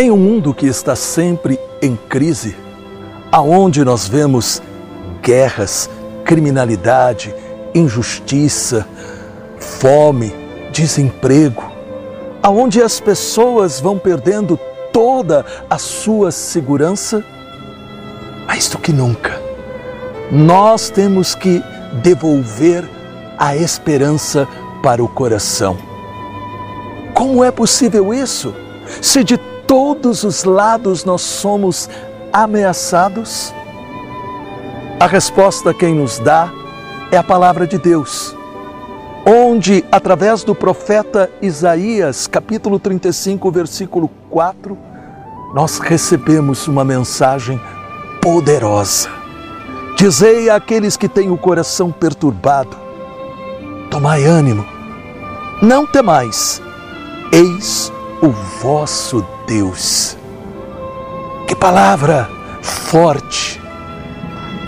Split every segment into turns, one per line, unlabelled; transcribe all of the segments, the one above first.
Em um mundo que está sempre em crise, aonde nós vemos guerras, criminalidade, injustiça, fome, desemprego, aonde as pessoas vão perdendo toda a sua segurança, mais do que nunca, nós temos que devolver a esperança para o coração. Como é possível isso? Se de todos os lados nós somos ameaçados? A resposta quem nos dá é a palavra de Deus, onde, através do profeta Isaías, capítulo 35, versículo 4, nós recebemos uma mensagem poderosa. Dizei àqueles que têm o coração perturbado: tomai ânimo, não temais, eis o vosso Deus. Que palavra forte,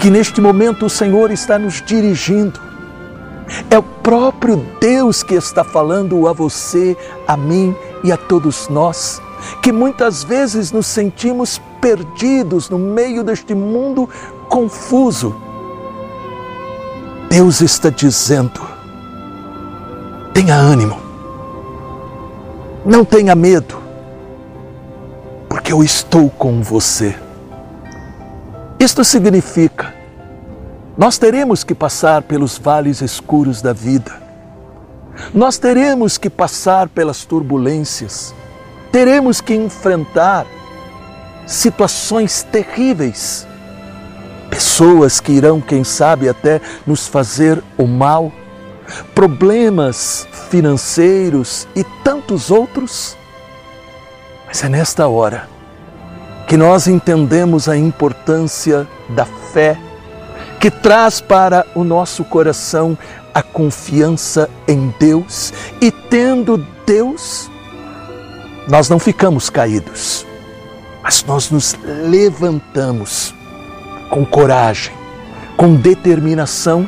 que neste momento o Senhor está nos dirigindo. É o próprio Deus que está falando a você, a mim e a todos nós, que muitas vezes nos sentimos perdidos no meio deste mundo confuso. Deus está dizendo: tenha ânimo, não tenha medo, porque eu estou com você. Isto significa, nós teremos que passar pelos vales escuros da vida, nós teremos que passar pelas turbulências, teremos que enfrentar situações terríveis, pessoas que irão, quem sabe, até nos fazer o mal, problemas financeiros e tantos outros? Mas é nesta hora que nós entendemos a importância da fé, que traz para o nosso coração a confiança em Deus. E tendo Deus, nós não ficamos caídos, mas nós nos levantamos com coragem, com determinação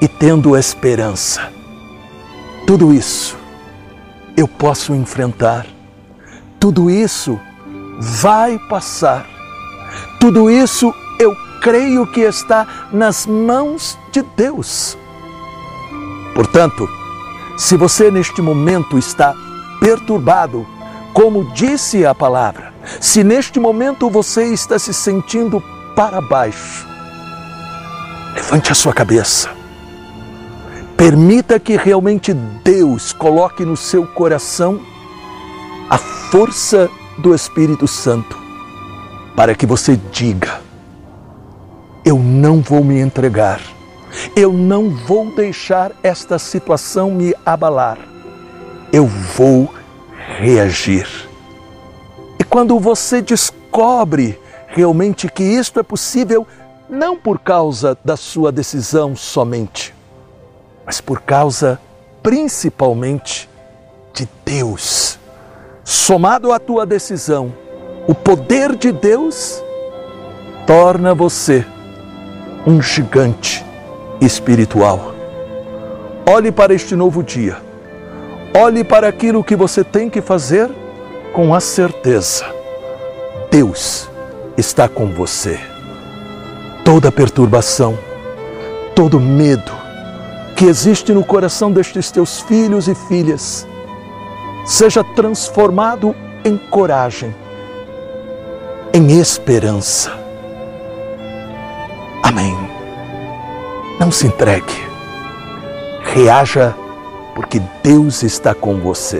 e tendo esperança. Tudo isso eu posso enfrentar tudo isso vai passar. Tudo isso eu creio que está nas mãos de Deus. Portanto, se você neste momento está perturbado, como disse a palavra, se neste momento você está se sentindo para baixo, levante a sua cabeça. Permita que realmente Deus coloque no seu coração a força do Espírito Santo para que você diga: Eu não vou me entregar, eu não vou deixar esta situação me abalar, eu vou reagir. E quando você descobre realmente que isto é possível, não por causa da sua decisão somente, mas por causa principalmente de Deus somado à tua decisão, o poder de Deus torna você um gigante espiritual. Olhe para este novo dia. Olhe para aquilo que você tem que fazer com a certeza. Deus está com você. Toda perturbação, todo medo que existe no coração destes teus filhos e filhas, seja transformado em coragem, em esperança. Amém. Não se entregue. Reaja, porque Deus está com você.